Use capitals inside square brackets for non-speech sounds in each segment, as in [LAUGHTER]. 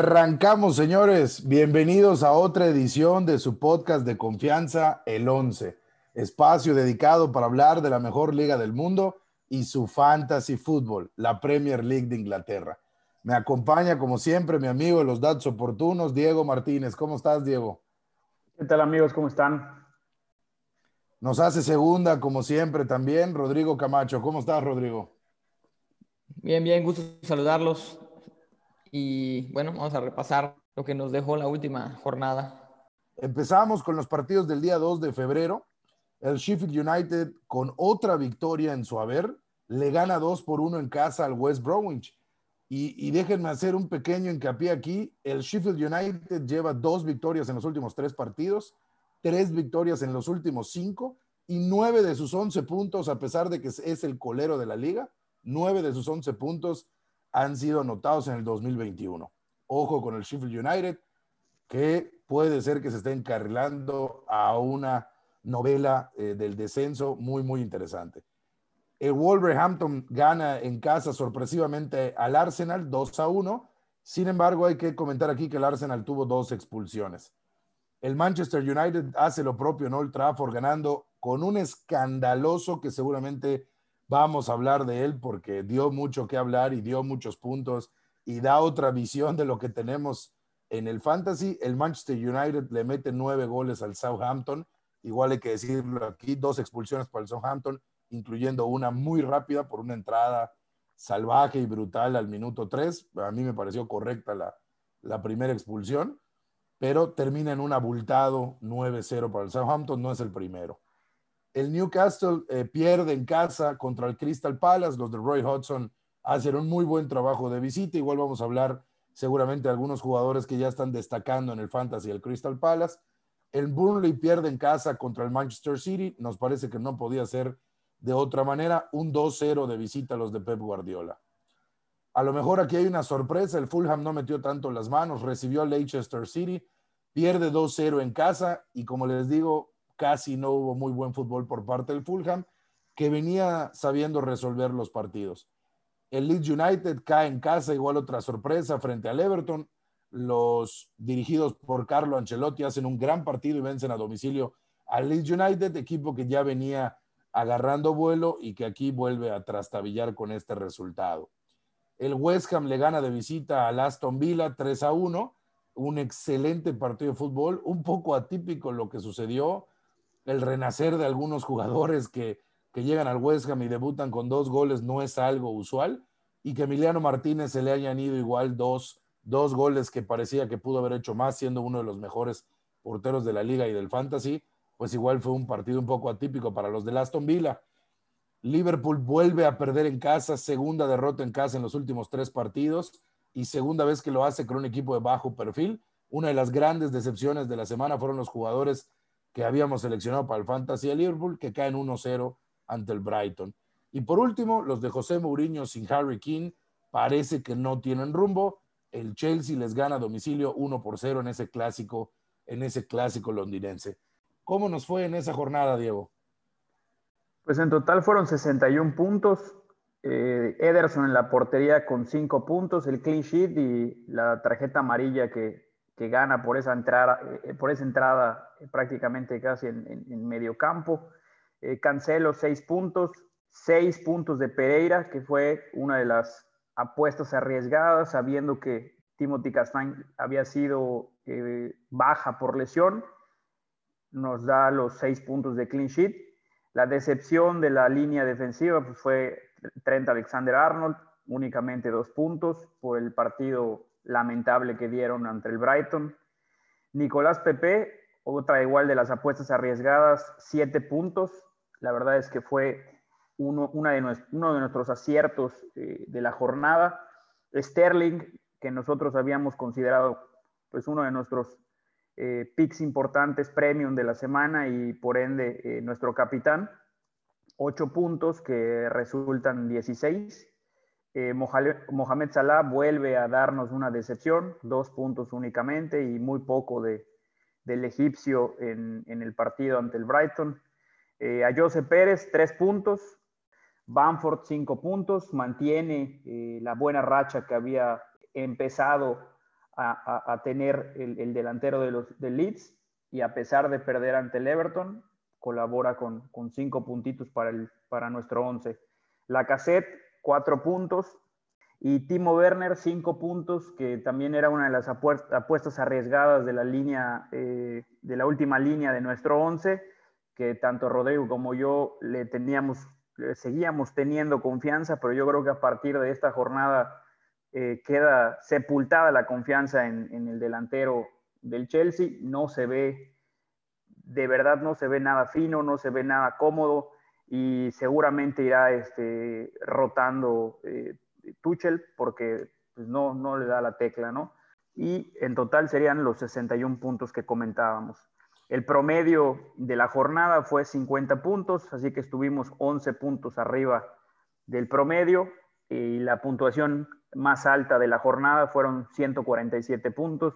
Arrancamos, señores. Bienvenidos a otra edición de su podcast de confianza, El 11. Espacio dedicado para hablar de la mejor liga del mundo y su fantasy fútbol, la Premier League de Inglaterra. Me acompaña, como siempre, mi amigo de los datos oportunos, Diego Martínez. ¿Cómo estás, Diego? ¿Qué tal, amigos? ¿Cómo están? Nos hace segunda, como siempre, también Rodrigo Camacho. ¿Cómo estás, Rodrigo? Bien, bien, gusto saludarlos. Y bueno, vamos a repasar lo que nos dejó la última jornada. Empezamos con los partidos del día 2 de febrero. El Sheffield United, con otra victoria en su haber, le gana 2 por 1 en casa al West Bromwich. Y, déjenme hacer un pequeño hincapié aquí. El Sheffield United lleva dos victorias en los últimos tres partidos, tres victorias en los últimos cinco y nueve de sus once puntos, a pesar de que es el colero de la liga, nueve de sus once puntos han sido anotados en el 2021. Ojo con el Sheffield United, que puede ser que se esté encarrilando a una novela eh, del descenso muy, muy interesante. El Wolverhampton gana en casa sorpresivamente al Arsenal 2 a 1. Sin embargo, hay que comentar aquí que el Arsenal tuvo dos expulsiones. El Manchester United hace lo propio en Old Trafford ganando con un escandaloso que seguramente vamos a hablar de él porque dio mucho que hablar y dio muchos puntos y da otra visión de lo que tenemos en el fantasy. El Manchester United le mete nueve goles al Southampton. Igual hay que decirlo aquí, dos expulsiones para el Southampton, incluyendo una muy rápida por una entrada salvaje y brutal al minuto tres. A mí me pareció correcta la, la primera expulsión, pero termina en un abultado 9-0 para el Southampton, no es el primero. El Newcastle eh, pierde en casa contra el Crystal Palace. Los de Roy Hodgson hacen un muy buen trabajo de visita. Igual vamos a hablar seguramente de algunos jugadores que ya están destacando en el Fantasy del Crystal Palace. El Burnley pierde en casa contra el Manchester City. Nos parece que no podía ser de otra manera. Un 2-0 de visita a los de Pep Guardiola. A lo mejor aquí hay una sorpresa. El Fulham no metió tanto las manos. Recibió a Leicester City. Pierde 2-0 en casa. Y como les digo, casi no hubo muy buen fútbol por parte del Fulham, que venía sabiendo resolver los partidos. El Leeds United cae en casa, igual otra sorpresa frente al Everton. Los dirigidos por Carlo Ancelotti hacen un gran partido y vencen a domicilio al Leeds United, equipo que ya venía agarrando vuelo y que aquí vuelve a trastabillar con este resultado. El West Ham le gana de visita al Aston Villa 3 a 1, un excelente partido de fútbol, un poco atípico lo que sucedió el renacer de algunos jugadores que, llegan al West Ham y debutan con dos goles no es algo usual y que Emiliano Martínez se le hayan ido igual dos, dos goles que parecía que pudo haber hecho más siendo uno de los mejores porteros de la liga y del fantasy, pues igual fue un partido un poco atípico para los de Aston Villa. Liverpool vuelve a perder en casa, segunda derrota en casa en los últimos tres partidos y segunda vez que lo hace con un equipo de bajo perfil. Una de las grandes decepciones de la semana fueron los jugadores que habíamos seleccionado para el Fantasy de Liverpool, que caen 1-0 ante el Brighton. Y por último, los de José Mourinho sin Harry King parece que no tienen rumbo. El Chelsea les gana a domicilio 1 por 0 en ese clásico, en ese clásico londinense. ¿Cómo nos fue en esa jornada, Diego? Pues en total fueron 61 puntos. Eh, Ederson en la portería con 5 puntos, el clean sheet y la tarjeta amarilla que, que gana por esa entrada, eh, por esa entrada eh, prácticamente casi en, medio campo. Eh, Cancelo, seis puntos, seis puntos de Pereira, que fue una de las apuestas arriesgadas, sabiendo que Timothy Castañ había sido baja por lesión. Nos da los seis puntos de clean sheet. La decepción de la línea defensiva pues, fue Trent Alexander Arnold, únicamente dos puntos por el partido lamentable que dieron ante el Brighton. Nicolás Pepe, otra igual de las apuestas arriesgadas, siete puntos. La verdad es que fue uno, de nuestros aciertos eh, de la jornada. Sterling, que nosotros habíamos considerado pues uno de nuestros eh, picks importantes, premium de la semana y por ende eh, nuestro capitán. Ocho puntos que resultan 16. Eh, Mohamed Salah vuelve a darnos una decepción, dos puntos únicamente y muy poco de, del egipcio en, el partido ante el Brighton. Eh, a Jose Pérez, tres puntos. Bamford, cinco puntos. Mantiene eh, la buena racha que había empezado a, tener el, delantero de los Leeds y a pesar de perder ante el Everton, colabora con, cinco puntitos para, para nuestro once. La cassette, cuatro puntos. Y Timo Werner, cinco puntos, que también era una de las apuestas arriesgadas de la línea, eh, de la última línea de nuestro once, que tanto Rodrigo como yo le teníamos, seguíamos teniendo confianza, pero yo creo que a partir de esta jornada eh, queda sepultada la confianza en, en, el delantero del Chelsea, no se ve, de verdad no se ve nada fino, no se ve nada cómodo y seguramente irá este, rotando eh, Tuchel porque pues, no, no le da la tecla, ¿no? Y en total serían los 61 puntos que comentábamos. El promedio de la jornada fue 50 puntos, así que estuvimos 11 puntos arriba del promedio y la puntuación más alta de la jornada fueron 147 puntos.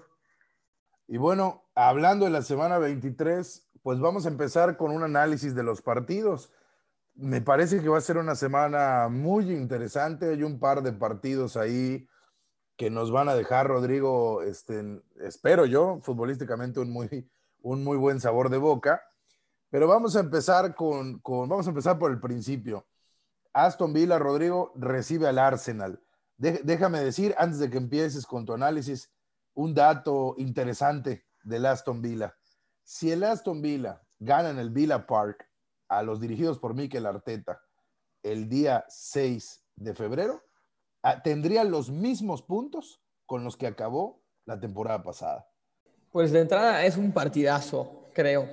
Y bueno, hablando de la semana 23, pues vamos a empezar con un análisis de los partidos me parece que va a ser una semana muy interesante. Hay un par de partidos ahí que nos van a dejar, Rodrigo, este, espero yo, futbolísticamente un muy, un muy buen sabor de boca. Pero vamos a empezar con, vamos a empezar por el principio. Aston Villa, Rodrigo, recibe al Arsenal. déjame decir, antes de que empieces con tu análisis, un dato interesante del Aston Villa. Si el Aston Villa gana en el Villa Park a los dirigidos por Mikel Arteta el día 6 de febrero, ah, tendrían los mismos puntos con los que acabó la temporada pasada. Pues de entrada es un partidazo, creo,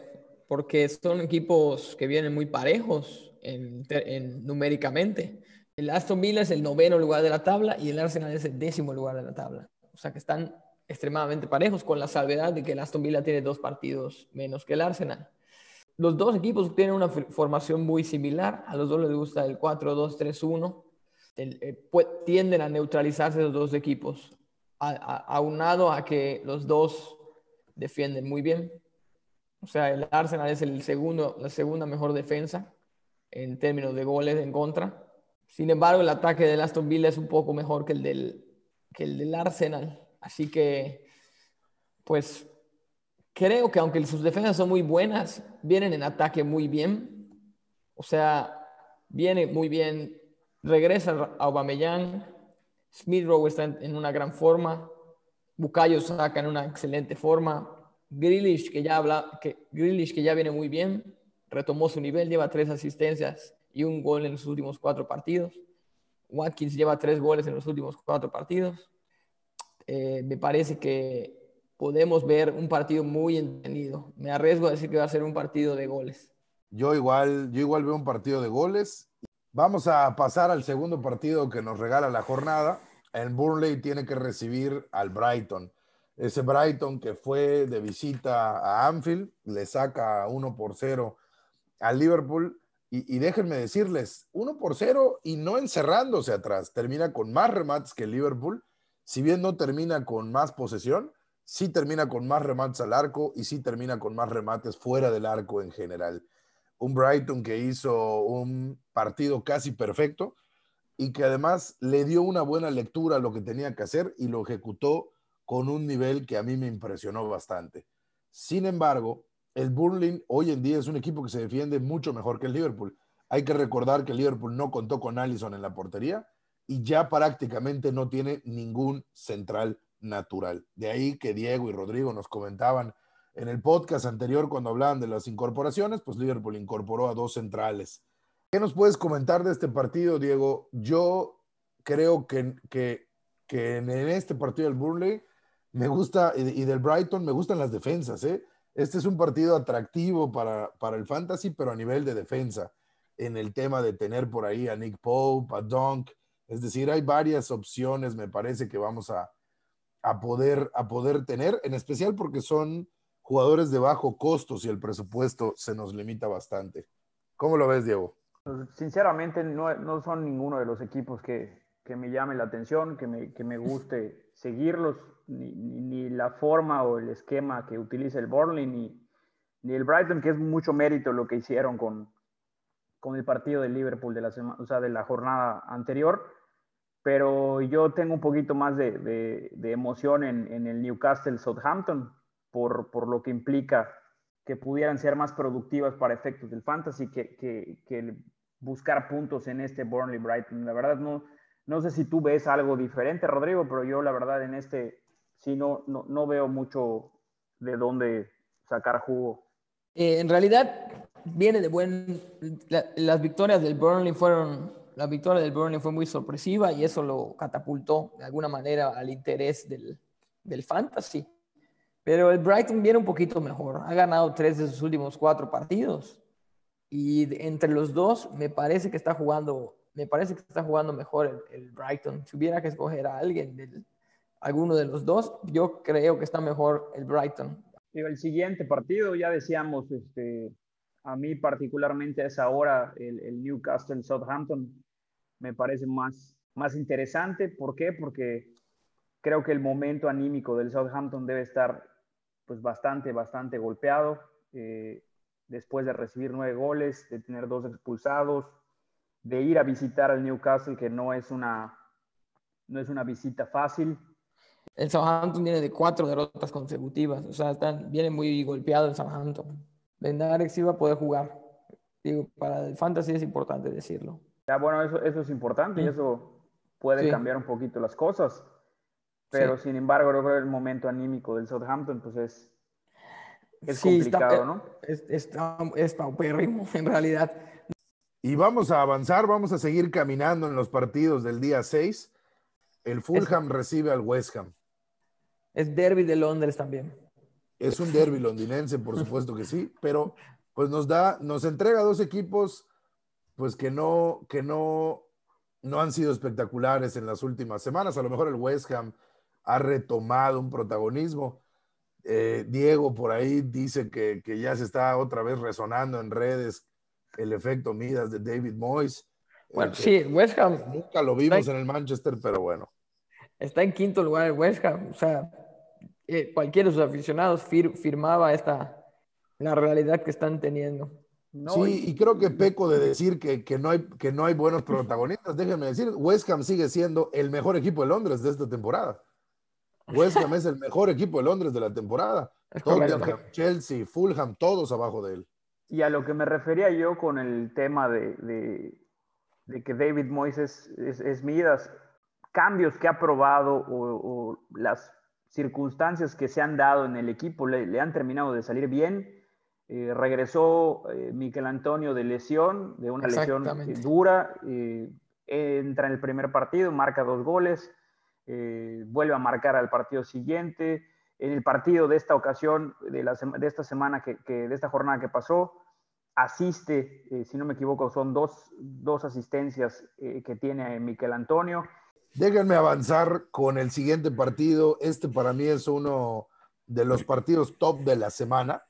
porque son equipos que vienen muy parejos en, numéricamente. El Aston Villa es el noveno lugar de la tabla y el Arsenal es el décimo lugar de la tabla. O sea que están extremadamente parejos, con la salvedad de que el Aston Villa tiene dos partidos menos que el Arsenal los dos equipos tienen una formación muy similar. A los dos les gusta el 4-2-3-1. Eh, tienden a neutralizarse los dos equipos, aunado a que los dos defienden muy bien. O sea, el Arsenal es el segundo, la segunda mejor defensa en términos de goles en contra. Sin embargo, el ataque del Aston Villa es un poco mejor que el del, que el del Arsenal. Así que, pues, creo que aunque sus defensas son muy buenas, vienen en ataque muy bien. O sea, viene muy bien. Regresa a Aubameyang. Smith Rowe está en una gran forma. Bukayo saca en una excelente forma. Grealish, que ya habla, que, que ya viene muy bien, retomó su nivel, lleva tres asistencias y un gol en los últimos cuatro partidos. Watkins lleva tres goles en los últimos cuatro partidos. Eh, me parece que podemos ver un partido muy entendido. Me arriesgo a decir que va a ser un partido de goles. Yo igual, yo igual veo un partido de goles. Vamos a pasar al segundo partido que nos regala la jornada. El Burnley tiene que recibir al Brighton. Ese Brighton que fue de visita a Anfield, le saca 1 por 0 al Liverpool. Y, y, déjenme decirles, 1 por 0 y no encerrándose atrás. Termina con más remates que el Liverpool. Si bien no termina con más posesión, sí termina con más remates al arco y sí termina con más remates fuera del arco en general. Un Brighton que hizo un partido casi perfecto y que además le dio una buena lectura a lo que tenía que hacer y lo ejecutó con un nivel que a mí me impresionó bastante. Sin embargo, el Burnley hoy en día es un equipo que se defiende mucho mejor que el Liverpool. Hay que recordar que el Liverpool no contó con Allison en la portería y ya prácticamente no tiene ningún central natural. De ahí que Diego y Rodrigo nos comentaban en el podcast anterior cuando hablaban de las incorporaciones, pues Liverpool incorporó a dos centrales. ¿Qué nos puedes comentar de este partido, Diego? Yo creo que, que, en este partido del Burnley me gusta, y del Brighton, me gustan las defensas. ¿eh? Este es un partido atractivo para, para el fantasy, pero a nivel de defensa, en el tema de tener por ahí a Nick Pope, a Dunk. Es decir, hay varias opciones, me parece que vamos a, a poder, a poder tener, en especial porque son jugadores de bajo costo si el presupuesto se nos limita bastante. ¿Cómo lo ves, Diego? Pues, sinceramente, no, son ninguno de los equipos que, me llame la atención, que me, guste seguirlos, ni, la forma o el esquema que utiliza el Burnley, ni, ni el Brighton, que es mucho mérito lo que hicieron con, con el partido de Liverpool de la, semana, o sea, de la jornada anterior pero yo tengo un poquito más de, emoción en, el Newcastle Southampton por, por, lo que implica que pudieran ser más productivas para efectos del fantasy que, que, buscar puntos en este Burnley Brighton. La verdad no, no sé si tú ves algo diferente, Rodrigo, pero yo la verdad en este sí no, no, no veo mucho de dónde sacar jugo. Eh, en realidad viene de buen... las victorias del Burnley fueron la victoria del Burnley fue muy sorpresiva y eso lo catapultó de alguna manera al interés del, del fantasy. Pero el Brighton viene un poquito mejor. Ha ganado tres de sus últimos cuatro partidos. Y entre los dos, me parece que está jugando, me parece que está jugando mejor el, Brighton. Si hubiera que escoger a alguien, del, alguno de los dos, yo creo que está mejor el Brighton. El siguiente partido, ya decíamos, este, a mí particularmente a esa hora, el, el Newcastle Southampton me parece más, más interesante. ¿Por qué? Porque creo que el momento anímico del Southampton debe estar pues bastante, bastante golpeado. Eh, después de recibir nueve goles, de tener dos expulsados, de ir a visitar al Newcastle, que no es una, no es una visita fácil. El Southampton viene de cuatro derrotas consecutivas, o sea, están, viene muy golpeado el Southampton. Alex iba a poder jugar. Digo, para el fantasy es importante decirlo. Ya, bueno, eso, eso es importante y eso puede cambiar un poquito las cosas. Pero sin embargo, creo que el momento anímico del Southampton, pues es, es complicado, ¿no? Es, es, es paupérrimo, [LAUGHS] en realidad. Y vamos a avanzar, vamos a seguir caminando en los partidos del día 6. El Fulham recibe al West Ham. Es derby de Londres también. Es un derby londinense, por supuesto que sí, pero pues nos da, nos entrega dos equipos pues que no, que no, no han sido espectaculares en las últimas semanas. A lo mejor el West Ham ha retomado un protagonismo. Eh, Diego por ahí dice que, ya se está otra vez resonando en redes el efecto Midas de David Moyes. Bueno, sí, West Ham. Nunca lo vimos en, el Manchester, pero bueno. Está en quinto lugar el West Ham. O sea, eh, cualquiera de sus aficionados firmaba esta, la realidad que están teniendo. sí, y creo que peco de decir que, que, no hay, que no hay buenos protagonistas. Déjenme decir, West Ham sigue siendo el mejor equipo de Londres de esta temporada. West Ham es el mejor equipo de Londres de la temporada. Tottenham, Chelsea, Fulham, todos abajo de él. Y a lo que me refería yo con el tema de, de, que David Moyes es, es, Midas, cambios que ha probado o, o las circunstancias que se han dado en el equipo le, han terminado de salir bien. Eh, regresó eh, Miquel Antonio de lesión, de una lesión eh, dura, entra en el primer partido, marca dos goles, vuelve a marcar al partido siguiente. En el partido de esta ocasión, de, la, de esta semana, que, de esta jornada que pasó, asiste, si no me equivoco, son dos, dos asistencias que tiene Miquel Antonio. Déjenme avanzar con el siguiente partido. Este para mí es uno de los partidos top de la semana.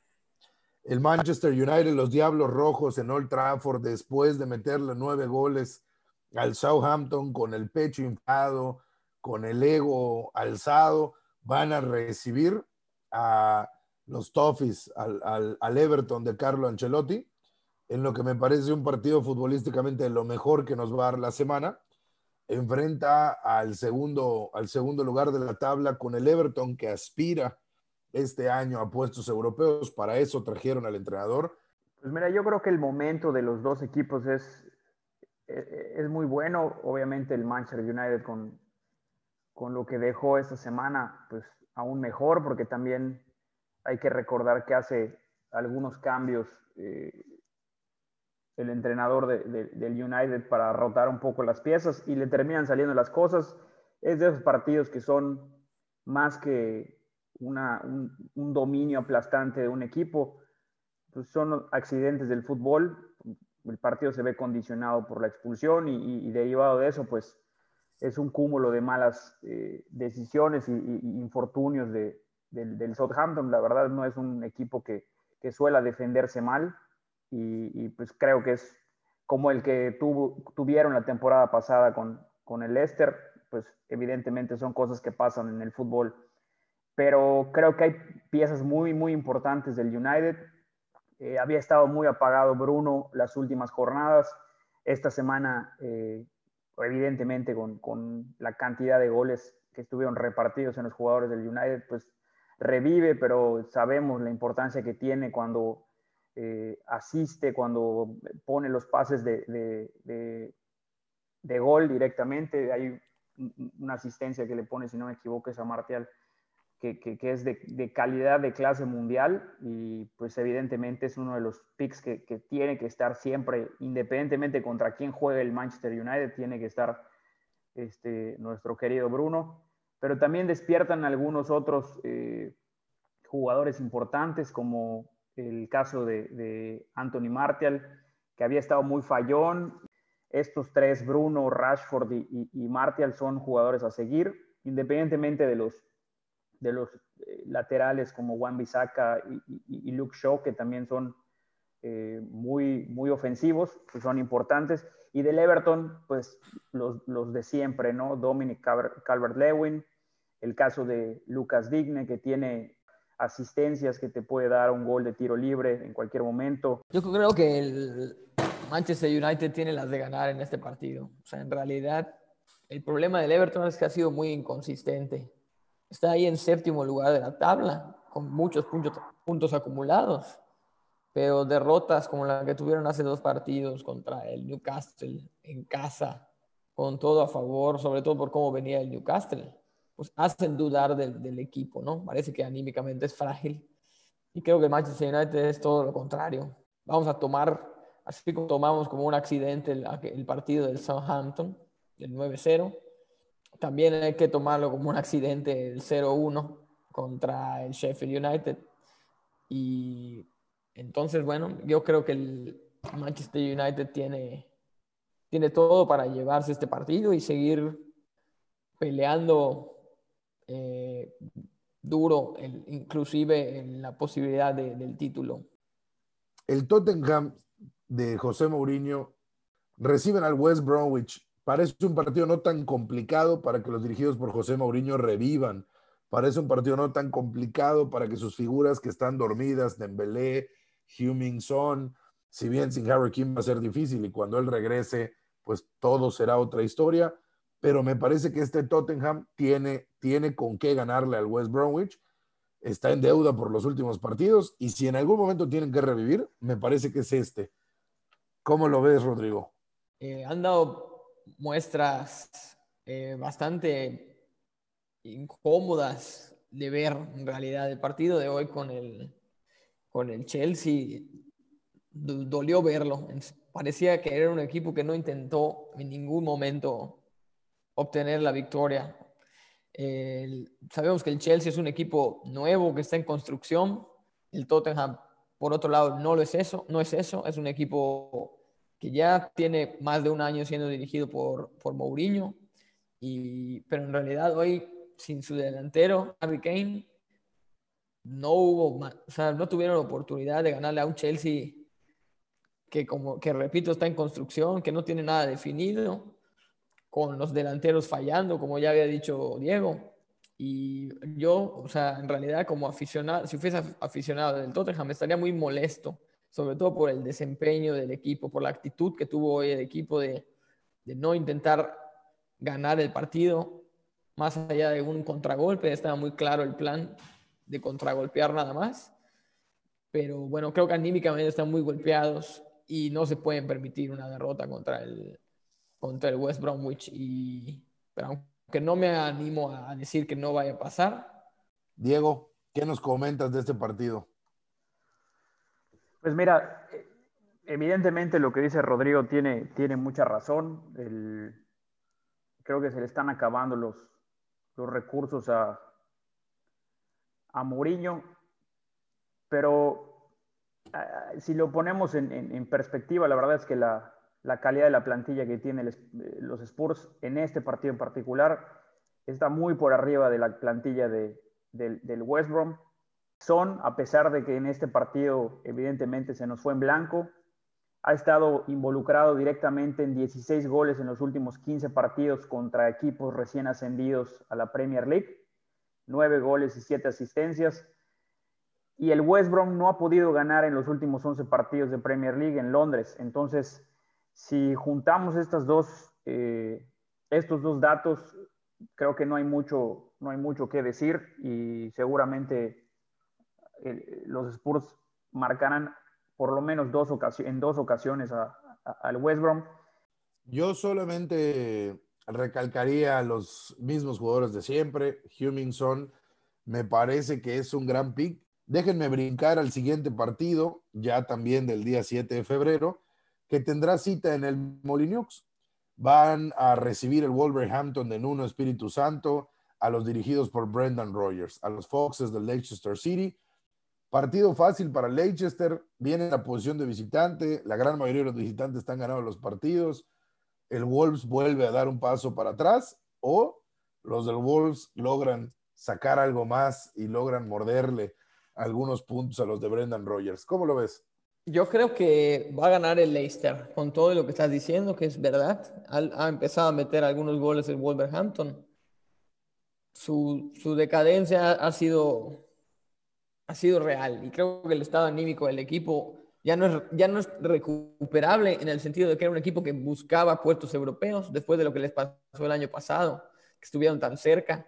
El Manchester United, los Diablos Rojos en Old Trafford, después de meterle nueve goles al Southampton con el pecho inflado, con el ego alzado, van a recibir a los Toffees, al, al Everton de Carlo Ancelotti, en lo que me parece un partido futbolísticamente lo mejor que nos va a dar la semana enfrenta al segundo, al segundo lugar de la tabla con el Everton que aspira este año a puestos europeos. Para eso trajeron al entrenador. Pues mira, yo creo que el momento de los dos equipos es, e, es muy bueno. Obviamente el Manchester United con, con lo que dejó esta semana, pues aún mejor, porque también hay que recordar que hace algunos cambios eh, el entrenador del United para rotar un poco las piezas y le terminan saliendo las cosas. Es de esos partidos que son más que una, un, dominio aplastante de un equipo, pues son accidentes del fútbol. El partido se ve condicionado por la expulsión y, derivado de eso, pues es un cúmulo de malas eh, decisiones y, infortunios del, del, Southampton. La verdad no es un equipo que, que suela defenderse mal y, pues creo que es como el que tuvo, tuvieron la temporada pasada con, con el Leicester, pues evidentemente son cosas que pasan en el fútbol. Pero creo que hay piezas muy, muy importantes del United. Eh, había estado muy apagado Bruno las últimas jornadas. Esta semana, eh, evidentemente con, con, la cantidad de goles que estuvieron repartidos en los jugadores del United, pues revive, pero sabemos la importancia que tiene cuando eh, asiste, cuando pone los pases de, de, de, gol directamente. Hay una asistencia que le pone, si no me equivoco, es a Martial, que, que, es de, calidad de clase mundial y pues evidentemente es uno de los picks que, que, tiene que estar siempre, independientemente contra quién juegue el Manchester United, tiene que estar este, nuestro querido Bruno. Pero también despiertan algunos otros eh, jugadores importantes como el caso de, Anthony Martial, que había estado muy fallón. Estos tres, Bruno, Rashford y, Martial, son jugadores a seguir, independientemente de los, de los eh, laterales como Juan Bisaca y, Luke Shaw, que también son eh, muy, muy ofensivos, que son importantes. Y del Everton, pues los, los de siempre, ¿no? Dominic Calvert-Lewin, el caso de Lucas Digne, que tiene asistencias que te puede dar un gol de tiro libre en cualquier momento. Yo creo que el Manchester United tiene las de ganar en este partido. O sea, en realidad, el problema del Everton es que ha sido muy inconsistente. Está ahí en séptimo lugar de la tabla, con muchos puntos, puntos acumulados, pero derrotas como la que tuvieron hace dos partidos contra el Newcastle en casa, con todo a favor, sobre todo por cómo venía el Newcastle pues hacen dudar del, equipo, ¿no? Parece que anímicamente es frágil. Y creo que el Manchester United es todo lo contrario. Vamos a tomar, así como tomamos como un accidente el, partido del Southampton, del 9-0, también hay que tomarlo como un accidente el 0-1 contra el Sheffield United. Y entonces, bueno, yo creo que el Manchester United tiene, tiene todo para llevarse este partido y seguir peleando eh, duro, inclusive en la posibilidad del título. El Tottenham de José Mourinho reciben al West Bromwich. Parece un partido no tan complicado para que los dirigidos por José Mourinho revivan. Parece un partido no tan complicado para que sus figuras que están dormidas, Dembélé, Heung-Min Son, si bien sin Harry Kim va a ser difícil y cuando él regrese, pues todo será otra historia pero me parece que este Tottenham tiene, tiene con qué ganarle al West Bromwich. Está en deuda por los últimos partidos y si en algún momento tienen que revivir, me parece que es este. ¿Cómo lo ves, Rodrigo? Eh, han dado muestras eh, bastante incómodas de ver en realidad el partido de hoy con el, con el Chelsea. Dolió verlo. Parecía que era un equipo que no intentó en ningún momento obtener la victoria. Sabemos que el Chelsea es un equipo nuevo que está en construcción. El Tottenham, por otro lado, no lo es eso, no es eso. Es un equipo que ya tiene más de un año siendo dirigido por, por Mourinho. Y, pero en realidad hoy, sin su delantero, Harry Kane, no hubo, o sea, no tuvieron la oportunidad de ganarle a un Chelsea que, como que repito, está en construcción, que no tiene nada definido con los delanteros fallando, como ya había dicho Diego. Y yo, o sea, en realidad como aficionado, si fuese aficionado del Tottenham, estaría muy molesto, sobre todo por el desempeño del equipo, por la actitud que tuvo hoy el equipo de, de no intentar ganar el partido, más allá de un contragolpe, estaba muy claro el plan de contragolpear nada más. Pero bueno, creo que anímicamente están muy golpeados y no se pueden permitir una derrota contra el, contra el West Bromwich. Y, pero aunque no me animo a decir que no vaya a pasar. Diego, ¿qué nos comentas de este partido? Pues mira, evidentemente lo que dice Rodrigo tiene, tiene mucha razón. creo que se le están acabando los, los recursos a, a Mourinho, pero ah, si lo ponemos en, perspectiva, la verdad es que la, la calidad de la plantilla que tienen eh, los Spurs en este partido en particular está muy por arriba de la plantilla de, del West Brom. Son, a pesar de que en este partido evidentemente se nos fue en blanco, ha estado involucrado directamente en 16 goles en los últimos 15 partidos contra equipos recién ascendidos a la Premier League, 9 goles y 7 asistencias. Y el West Brom no ha podido ganar en los últimos 11 partidos de Premier League en Londres. Entonces, si juntamos eh, estos dos datos creo que no hay mucho, no hay mucho que decir y seguramente eh, los Spurs marcarán por lo menos dos en dos ocasiones al West Brom. Yo solamente recalcaría a los mismos jugadores de siempre. Hummingson me parece que es un gran pick. Déjenme brincar al siguiente partido, ya también del día 7 de febrero, que tendrá cita en el Molineux. Van a recibir el Wolverhampton de Nuno Espíritu Santo, a los dirigidos por Brendan Rogers, a los Foxes de Leicester City. Partido fácil para Leicester, viene en la posición de visitante, la gran mayoría de los visitantes están ganando los partidos el Wolves vuelve a dar un paso para atrás o los del Wolves logran sacar algo más y logran morderle algunos puntos a los de Brendan Rogers. ¿Cómo lo ves? Yo creo que va a ganar el Leicester, con todo lo que estás diciendo, que es verdad. Ha, empezado a meter algunos goles el Wolverhampton. Su, su decadencia ha sido, ha sido real y creo que el estado anímico del equipo ya no, es, ya no es recuperable en el sentido de que era un equipo que buscaba puestos europeos después de lo que les pasó el año pasado, que estuvieron tan cerca,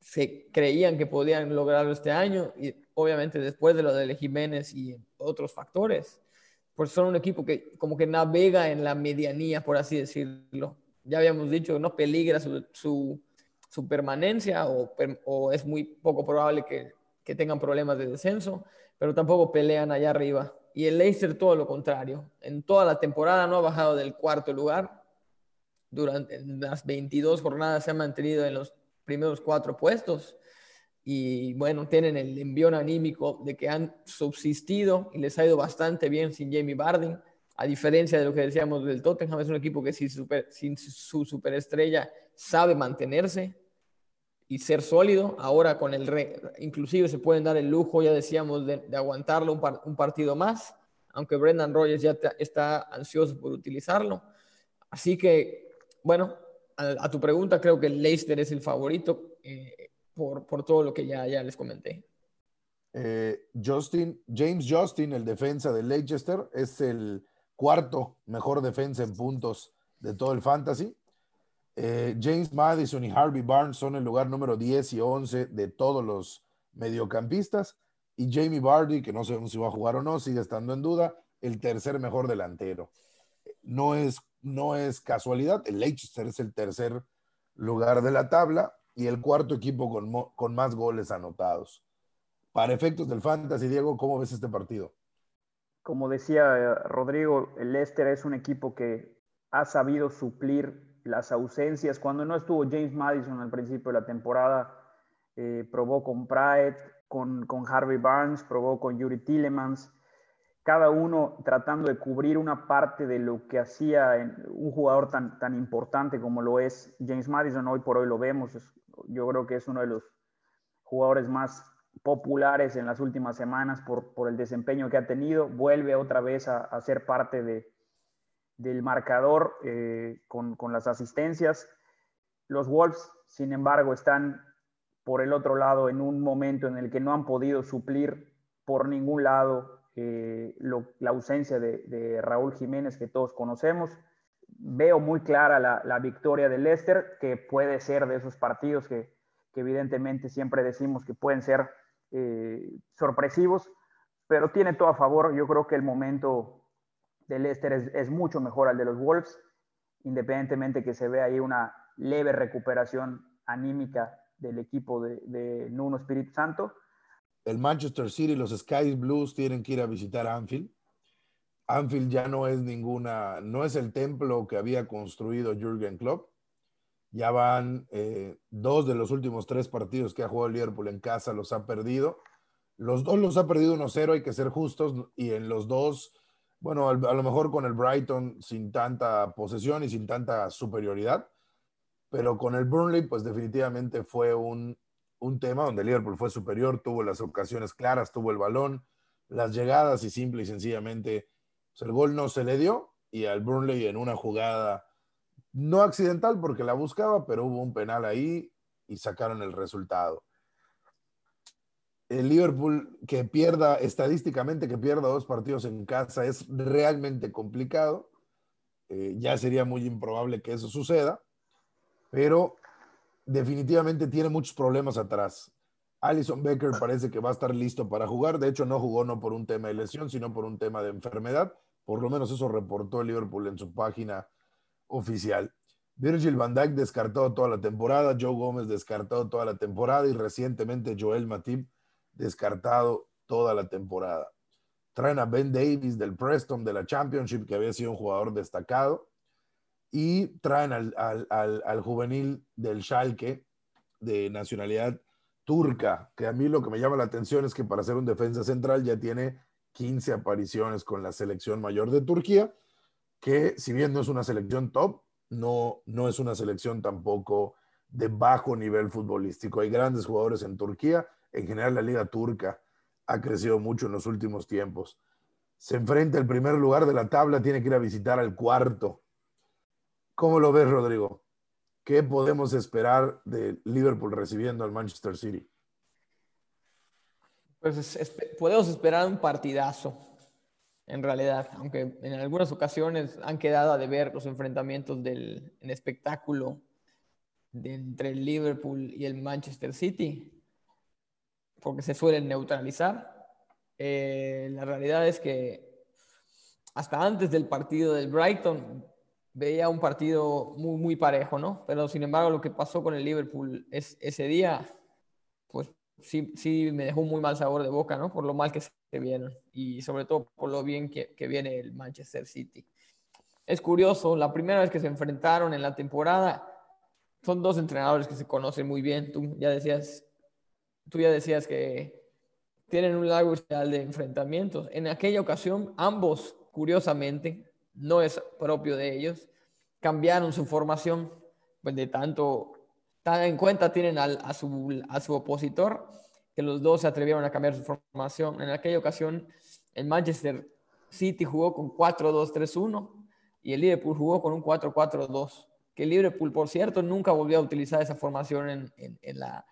se creían que podían lograrlo este año y obviamente después de lo de Jiménez y otros factores, pues son un equipo que como que navega en la medianía, por así decirlo. Ya habíamos dicho, no peligra su, su, permanencia o, o, es muy poco probable que, que tengan problemas de descenso, pero tampoco pelean allá arriba y el Leicester todo lo contrario. En toda la temporada no ha bajado del cuarto lugar. Durante las 22 jornadas se ha mantenido en los primeros cuatro puestos. Y bueno, tienen el envión anímico de que han subsistido y les ha ido bastante bien sin Jamie Barding. A diferencia de lo que decíamos del Tottenham, es un equipo que sin, sin su superestrella sabe mantenerse y ser sólido. Ahora con el re, inclusive se pueden dar el lujo, ya decíamos, de, aguantarlo un, partido más, aunque Brendan Rogers ya está ansioso por utilizarlo. Así que, bueno, a, tu pregunta, creo que Leicester es el favorito eh, por, por, todo lo que ya, ya les comenté. Eh, Justin, James Justin, el defensa de Leicester, es el cuarto mejor defensa en puntos de todo el fantasy. Eh, James Madison y Harvey Barnes son el lugar número 10 y 11 de todos los mediocampistas. Y Jamie Bardi, que no sabemos si va a jugar o no, sigue estando en duda, el tercer mejor delantero. No es, no es casualidad, el Leicester es el tercer lugar de la tabla y el cuarto equipo con, con más goles anotados. Para efectos del Fantasy, Diego, ¿cómo ves este partido? Como decía eh, Rodrigo, el Leicester es un equipo que ha sabido suplir las ausencias. Cuando no estuvo James Madison al principio de la temporada, eh, probó con Pratt, con, con, Harvey Barnes, probó con Yuri Tillemans, cada uno tratando de cubrir una parte de lo que hacía un jugador tan, tan importante como lo es James Madison. Hoy por hoy lo vemos, yo creo que es uno de los jugadores más populares en las últimas semanas por, por el desempeño que ha tenido. Vuelve otra vez a ser parte de, del marcador eh, con, las asistencias. Los Wolves, sin embargo, están por el otro lado en un momento en el que no han podido suplir por ningún lado eh, la ausencia de, Raúl Jiménez que todos conocemos. Veo muy clara la, victoria de Leicester, que puede ser de esos partidos que, evidentemente siempre decimos que pueden ser eh, sorpresivos, pero tiene todo a favor. Yo creo que el momento de Leicester es, mucho mejor al de los Wolves, independientemente que se vea ahí una leve recuperación anímica del equipo de, Nuno Espíritu Santo. El Manchester City, los Sky Blues tienen que ir a visitar Anfield. Anfield ya no es ninguna, no es el templo que había construido Jürgen Klopp. Ya van eh, dos de los últimos tres partidos que ha jugado Liverpool en casa, los ha perdido. Los dos los ha perdido 1-0, hay que ser justos, y en los dos bueno, a lo mejor con el Brighton sin tanta posesión y sin tanta superioridad, pero con el Burnley, pues definitivamente fue un, tema donde Liverpool fue superior, tuvo las ocasiones claras, tuvo el balón, las llegadas y simple y sencillamente pues, el gol no se le dio y al Burnley en una jugada no accidental porque la buscaba, pero hubo un penal ahí y sacaron el resultado el Liverpool que pierda, estadísticamente que pierda dos partidos en casa es realmente complicado. Eh, ya sería muy improbable que eso suceda. pero definitivamente tiene muchos problemas atrás. Alison Becker parece que va a estar listo para jugar. De hecho, no jugó no por un tema de lesión, sino por un tema de enfermedad. Por lo menos eso reportó el Liverpool en su página oficial. Virgil van Dijk descartado toda la temporada, Joe Gómez descartado toda la temporada y recientemente Joel Matip descartado toda la temporada. Traen a Ben Davis del Preston de la Championship, que había sido un jugador destacado, y traen al, al juvenil del Schalke de nacionalidad turca, que a mí lo que me llama la atención es que para ser un defensa central ya tiene 15 apariciones con la selección mayor de Turquía, que si bien no es una selección top, no, no es una selección tampoco de bajo nivel futbolístico. Hay grandes jugadores en Turquía, en general la liga turca ha crecido mucho en los últimos tiempos. Se enfrenta el primer lugar de la tabla, tiene que ir a visitar al cuarto. ¿Cómo lo ves, Rodrigo? ¿Qué podemos esperar de Liverpool recibiendo al Manchester City? Pues podemos esperar un partidazo, en realidad, aunque en algunas ocasiones han quedado a deber los enfrentamientos del espectáculo entre el Liverpool y el Manchester City, porque se suelen neutralizar. Eh, la realidad es que hasta antes del partido del Brighton veía un partido muy, muy parejo, ¿no? Pero sin embargo, lo que pasó con el Liverpool es, ese día, pues sí, sí me dejó muy mal sabor de boca, ¿no? Por lo mal que se vieron y sobre todo por lo bien que, que viene el Manchester City. Es curioso, la primera vez que se enfrentaron en la temporada, son dos entrenadores que se conocen muy bien. Tú ya decías, tú ya decías que tienen un largo historial de enfrentamientos. En aquella ocasión, ambos, curiosamente, no es propio de ellos, cambiaron su formación, pues de tanto, tan en cuenta tienen a, su, a su opositor, que los dos se atrevieron a cambiar su formación. En aquella ocasión, el Manchester City jugó con 4-2-3-1 y el Liverpool jugó con un 4-4-2. Que el Liverpool, por cierto, nunca volvió a utilizar esa formación en, en, la,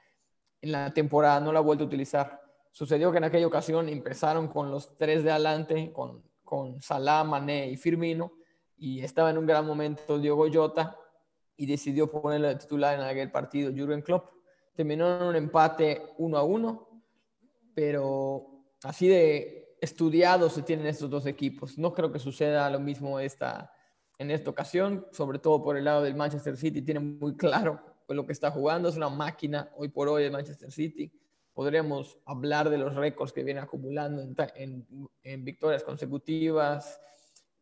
en la temporada, no la ha vuelto a utilizar. Sucedió que en aquella ocasión empezaron con los tres de adelante, con con Salah, Mané y Firmino, y estaba en un gran momento Diogo Jota y decidió ponerle de titular en aquel partido Jürgen Klopp. Terminó en un empate 1 a 1, pero así de estudiados se tienen estos dos equipos. No creo que suceda lo mismo esta, en esta ocasión, sobre todo por el lado del Manchester City, tiene muy claro lo que está jugando, es una máquina hoy por hoy el Manchester City podríamos hablar de los récords que viene acumulando en, victorias consecutivas,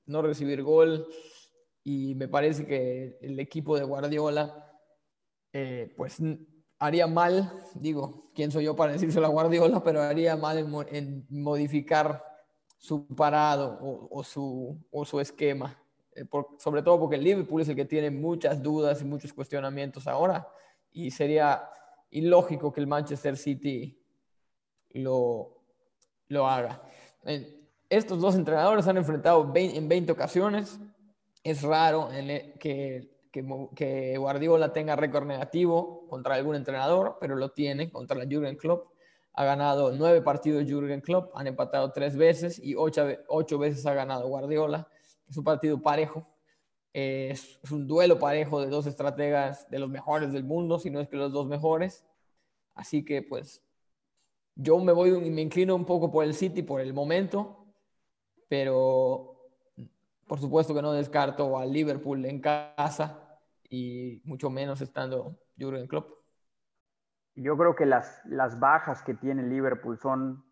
no recibir gol, y me parece que el equipo de Guardiola, eh, pues haría mal, digo, quién soy yo para decírselo a Guardiola, pero haría mal en, modificar su parado o, su, o su esquema, eh, sobre todo porque el Liverpool es el que tiene muchas dudas y muchos cuestionamientos ahora, y sería ilógico que el Manchester City lo, lo haga. Estos dos entrenadores han enfrentado en 20 ocasiones. Es raro e, que, que, Guardiola tenga récord negativo contra algún entrenador, pero lo tiene contra la Jürgen Klopp. Ha ganado nueve partidos Jürgen Klopp, han empatado tres veces y ocho, ocho veces ha ganado Guardiola. Es un partido parejo, es, un duelo parejo de dos estrategas de los mejores del mundo, si no es que los dos mejores. Así que pues yo me voy y me inclino un poco por el City por el momento, pero por supuesto que no descarto al Liverpool en casa y mucho menos estando Jurgen Klopp. Yo creo que las, las bajas que tiene Liverpool son,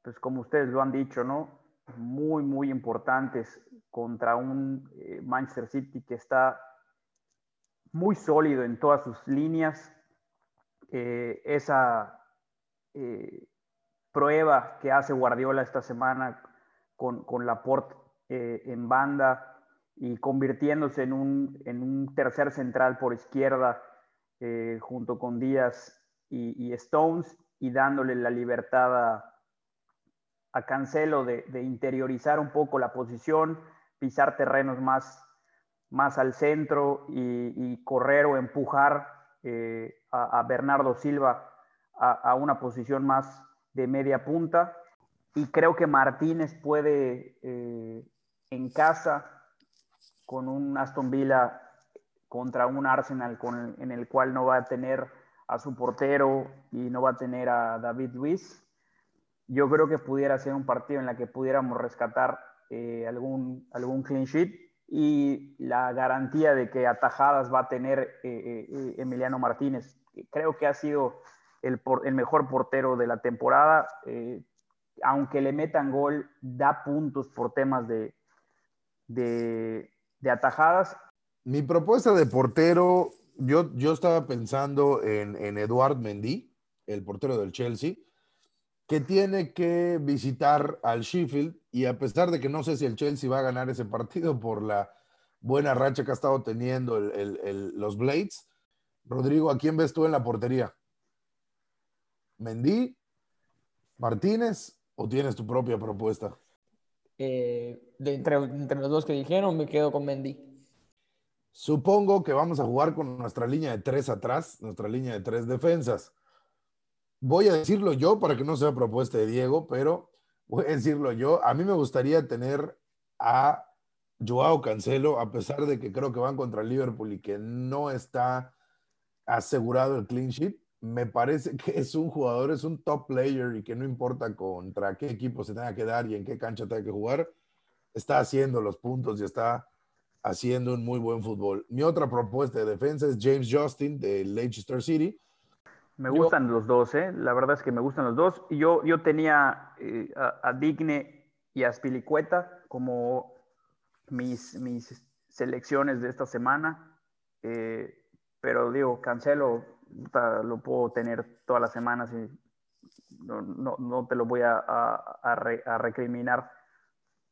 pues como ustedes lo han dicho, ¿no? Muy, muy importantes contra un eh, Manchester City que está muy sólido en todas sus líneas. Eh, esa eh, prueba que hace Guardiola esta semana con, con Laporte en banda y convirtiéndose en un, en un tercer central por izquierda junto con Díaz y, Stones y dándole la libertad a, Cancelo de, de, interiorizar un poco la posición pisar terrenos más, más al centro y, correr o empujar eh, a, Bernardo Silva a, una posición más de media punta. Y creo que Martínez puede eh, en casa con un Aston Villa contra un Arsenal con, en el cual no va a tener a su portero y no va a tener a David Luis, yo creo que pudiera ser un partido en el que pudiéramos rescatar eh, algún, algún clean sheet y la garantía de que atajadas va a tener eh, eh, Emiliano Martínez. Creo que ha sido el, el mejor portero de la temporada. aunque le metan gol, da puntos por temas de, de, de atajadas. Mi propuesta de portero, yo, yo estaba pensando en, en Eduard Mendy, el portero del Chelsea que tiene que visitar al Sheffield y a pesar de que no sé si el Chelsea va a ganar ese partido por la buena racha que ha estado teniendo los Blades, Rodrigo, ¿a quién ves tú en la portería? ¿Mendy? ¿Martínez? ¿O tienes tu propia propuesta? Eh, entre, entre, los dos que dijeron, me quedo con Mendy. Supongo que vamos a jugar con nuestra línea de tres atrás, nuestra línea de tres defensas voy a decirlo yo para que no sea propuesta de Diego, pero voy a decirlo yo. A mí me gustaría tener a Joao Cancelo, a pesar de que creo que van contra Liverpool y que no está asegurado el clean sheet. Me parece que es un jugador, es un top player y que no importa contra qué equipo se tenga que dar y en qué cancha tenga que jugar, está haciendo los puntos y está haciendo un muy buen fútbol. Mi otra propuesta de defensa es James Justin de Leicester City me gustan los dos, ¿eh? La verdad es que me gustan los dos. Yo, yo tenía eh, a, Digne y a Spilicueta como mis, mis selecciones de esta semana. Eh, pero digo, Cancelo lo puedo tener todas las semanas y no, no, no te lo voy a, a, a recriminar.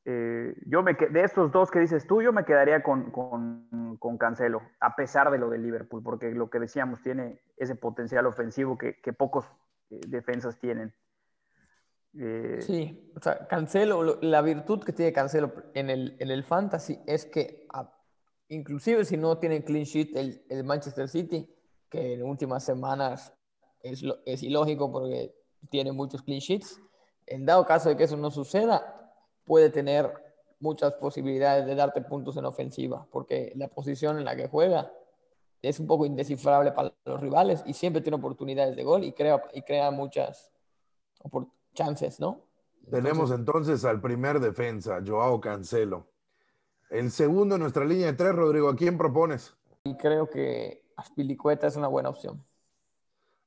Eh, yo me de estos dos que dices tú, yo me quedaría con, con, con, Cancelo, a pesar de lo de Liverpool, porque lo que decíamos tiene ese potencial ofensivo que, que pocos eh, defensas tienen. Eh, sí, o sea, Cancelo, la virtud que tiene Cancelo en el, en el fantasy es que, inclusive si no tiene clean sheet el, el, Manchester City, que en últimas semanas es, es ilógico porque tiene muchos clean sheets, en dado caso de que eso no suceda, puede tener muchas posibilidades de darte puntos en ofensiva, porque la posición en la que juega es un poco indescifrable para los rivales y siempre tiene oportunidades de gol y crea, y crea muchas chances, ¿no? Tenemos entonces, al primer defensa, Joao Cancelo. El segundo en nuestra línea de tres, Rodrigo, ¿a quién propones? Y creo que Aspilicueta es una buena opción.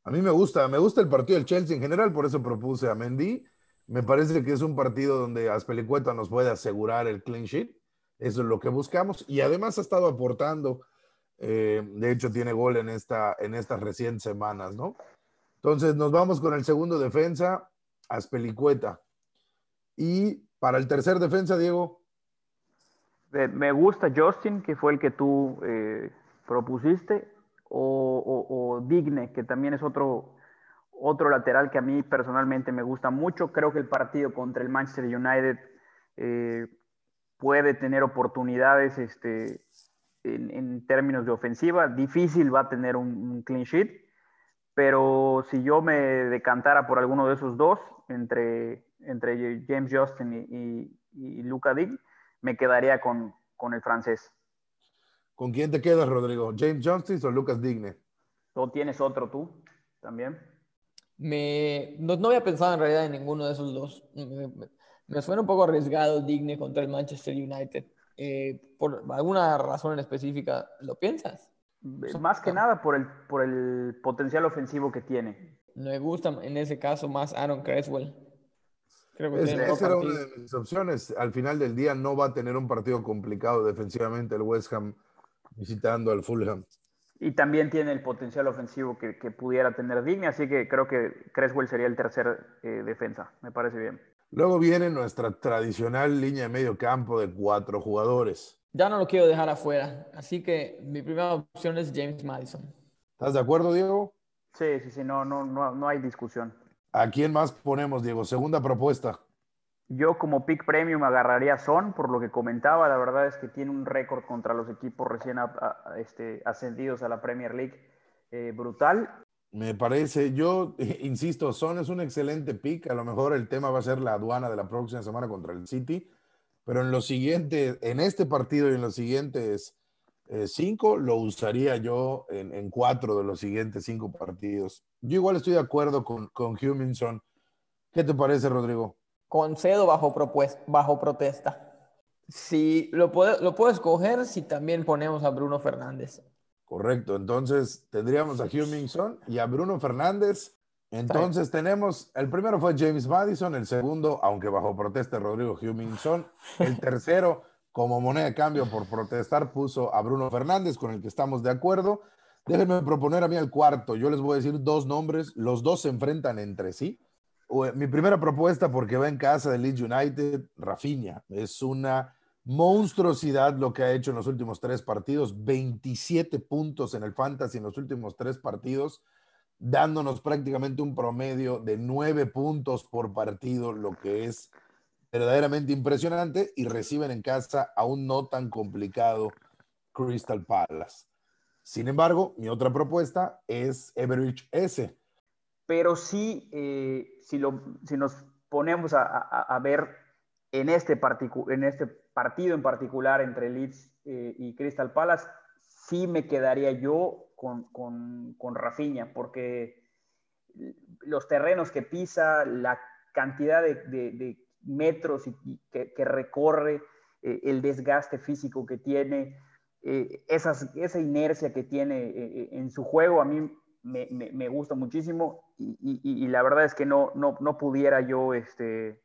A mí me gusta, me gusta el partido del Chelsea en general, por eso propuse a Mendy me parece que es un partido donde Aspelicueta nos puede asegurar el clean sheet. Eso es lo que buscamos. Y además ha estado aportando. Eh, de hecho, tiene gol en, esta, en estas recientes semanas, ¿no? Entonces, nos vamos con el segundo defensa, Aspelicueta. Y para el tercer defensa, Diego. Me gusta Justin, que fue el que tú eh, propusiste, o Digne, que también es otro otro lateral que a mí personalmente me gusta mucho. Creo que el partido contra el Manchester United eh, puede tener oportunidades este, en, términos de ofensiva. Difícil va a tener un, clean sheet, pero si yo me decantara por alguno de esos dos, entre, entre James Justin y, y, Luca Dig, me quedaría con, con, el francés. ¿Con quién te quedas, Rodrigo? ¿James Justin o Lucas Digne? ¿O tienes otro tú también? Me, no, no, había pensado en realidad en ninguno de esos dos. Me, suena un poco arriesgado Digne contra el Manchester United. Eh, ¿Por alguna razón en específica lo piensas? Más que nada por el, por el potencial ofensivo que tiene. Me gusta en ese caso más Aaron Creswell. Creo que esa era una de mis opciones. Al final del día no va a tener un partido complicado defensivamente el West Ham visitando al Fulham y también tiene el potencial ofensivo que, pudiera tener Digne, así que creo que Creswell sería el tercer eh, defensa, me parece bien. Luego viene nuestra tradicional línea de medio campo de cuatro jugadores. Ya no lo quiero dejar afuera, así que mi primera opción es James Madison. ¿Estás de acuerdo, Diego? Sí, sí, sí, no, no, no, no hay discusión. ¿A quién más ponemos, Diego? Segunda propuesta. Yo como pick premium agarraría Son, por lo que comentaba, la verdad es que tiene un récord contra los equipos recién este, ascendidos a la Premier League eh, brutal. Me parece, yo [LAUGHS] insisto, Son es un excelente pick, a lo mejor el tema va a ser la aduana de la próxima semana contra el City, pero en los siguientes, en este partido y en los siguientes eh, cinco, lo usaría yo en, cuatro de los siguientes cinco partidos. Yo igual estoy de acuerdo con, con Huminson. ¿Qué te parece, Rodrigo? Concedo bajo, bajo protesta. Si lo puedo, lo puedo escoger si también ponemos a Bruno Fernández. Correcto, entonces tendríamos a Huminson y a Bruno Fernández. Entonces tenemos, el primero fue James Madison, el segundo, aunque bajo protesta, Rodrigo Huminson. El tercero, como moneda de cambio por protestar, puso a Bruno Fernández, con el que estamos de acuerdo. Déjenme proponer a mí el cuarto. Yo les voy a decir dos nombres. Los dos se enfrentan entre sí. Mi primera propuesta, porque va en casa de Leeds United, Rafinha. Es una monstruosidad lo que ha hecho en los últimos tres partidos, 27 puntos en el fantasy en los últimos tres partidos, dándonos prácticamente un promedio de nueve puntos por partido, lo que es verdaderamente impresionante, y reciben en casa a un no tan complicado Crystal Palace. Sin embargo, mi otra propuesta es Everidge S. Pero sí, eh, si, lo, si nos ponemos a, a ver en este, en este partido en particular entre Leeds eh, y Crystal Palace, sí me quedaría yo con, con, con Rafinha, porque los terrenos que pisa, la cantidad de, metros y, que, recorre, eh, el desgaste físico que tiene, esa inercia que tiene en su juego, a mí me, me, gusta muchísimo y, y, la verdad es que no, no, no pudiera yo este,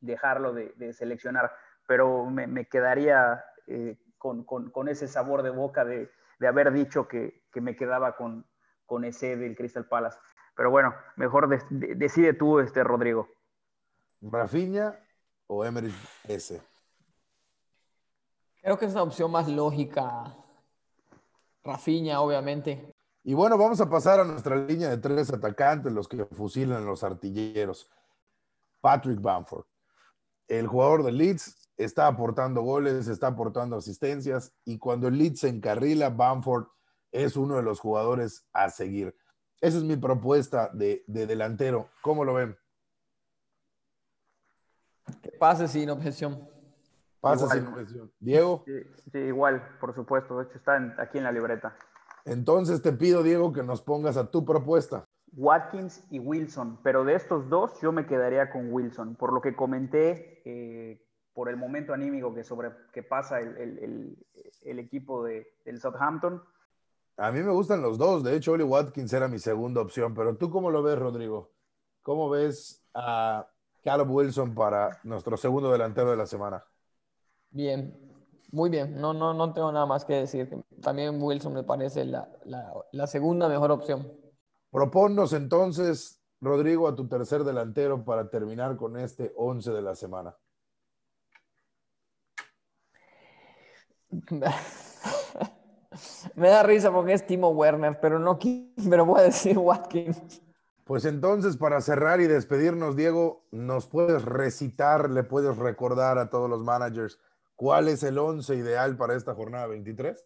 dejarlo de, seleccionar, pero me, quedaría eh, con, ese sabor de boca de, haber dicho que, me quedaba con, con, ese del Crystal Palace. Pero bueno, mejor decide tú, este, Rodrigo. ¿Rafinha o Emery S? Creo que es una opción más lógica. Rafinha, obviamente. Y bueno, vamos a pasar a nuestra línea de tres atacantes, los que fusilan los artilleros. Patrick Bamford el jugador de Leeds está aportando goles, está aportando asistencias y cuando el Leeds se encarrila, Bamford es uno de los jugadores a seguir. Esa es mi propuesta de, delantero. ¿Cómo lo ven? pase sin objeción. Pase sin objeción. Diego. Sí, igual, por supuesto. De hecho, está aquí en la libreta. Entonces te pido, Diego, que nos pongas a tu propuesta. Watkins y Wilson, pero de estos dos yo me quedaría con Wilson, por lo que comenté, eh, por el momento anímico que, sobre, que pasa el, equipo de, del Southampton. A mí me gustan los dos, de hecho Oli Watkins era mi segunda opción, pero tú cómo lo ves, Rodrigo? ¿Cómo ves a Caleb Wilson para nuestro segundo delantero de la semana? Bien, muy bien, no, no, no tengo nada más que decir. También Wilson me parece la, la segunda mejor opción. Proponnos entonces, Rodrigo, a tu tercer delantero para terminar con este 11 de la semana. [LAUGHS] Me da risa porque es Timo Werner, pero no pero voy a decir Watkins. Pues entonces, para cerrar y despedirnos, Diego, ¿nos puedes recitar, le puedes recordar a todos los managers cuál es el 11 ideal para esta jornada 23?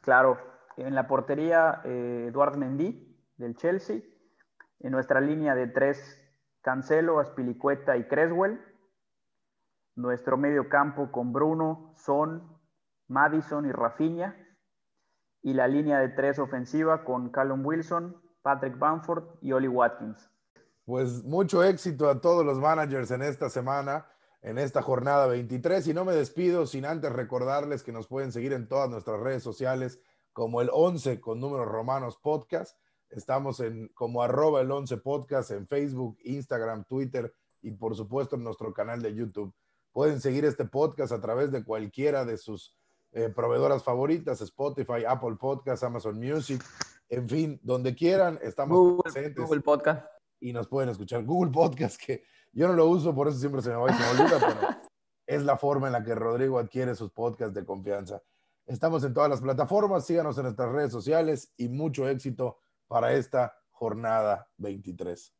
Claro, en la portería, eh, Eduard Mendy, del Chelsea. En nuestra línea de tres, Cancelo, Aspilicueta y Creswell. Nuestro medio campo con Bruno, Son, Madison y Rafinha. Y la línea de tres ofensiva con Callum Wilson, Patrick Bamford y Oli Watkins. Pues mucho éxito a todos los managers en esta semana, en esta jornada 23. Y no me despido sin antes recordarles que nos pueden seguir en todas nuestras redes sociales como el 11 con números romanos podcast Estamos en como arroba el 11 podcast en Facebook, Instagram, Twitter y por supuesto en nuestro canal de YouTube. Pueden seguir este podcast a través de cualquiera de sus eh, proveedoras favoritas, Spotify, Apple Podcasts, Amazon Music, en fin, donde quieran, estamos Google, presentes. Google Podcast. Y nos pueden escuchar. Google Podcast, que yo no lo uso, por eso siempre se me va y se pero es la forma en la que Rodrigo adquiere sus podcasts de confianza. Estamos en todas las plataformas, síganos en nuestras redes sociales y mucho éxito para esta jornada 23.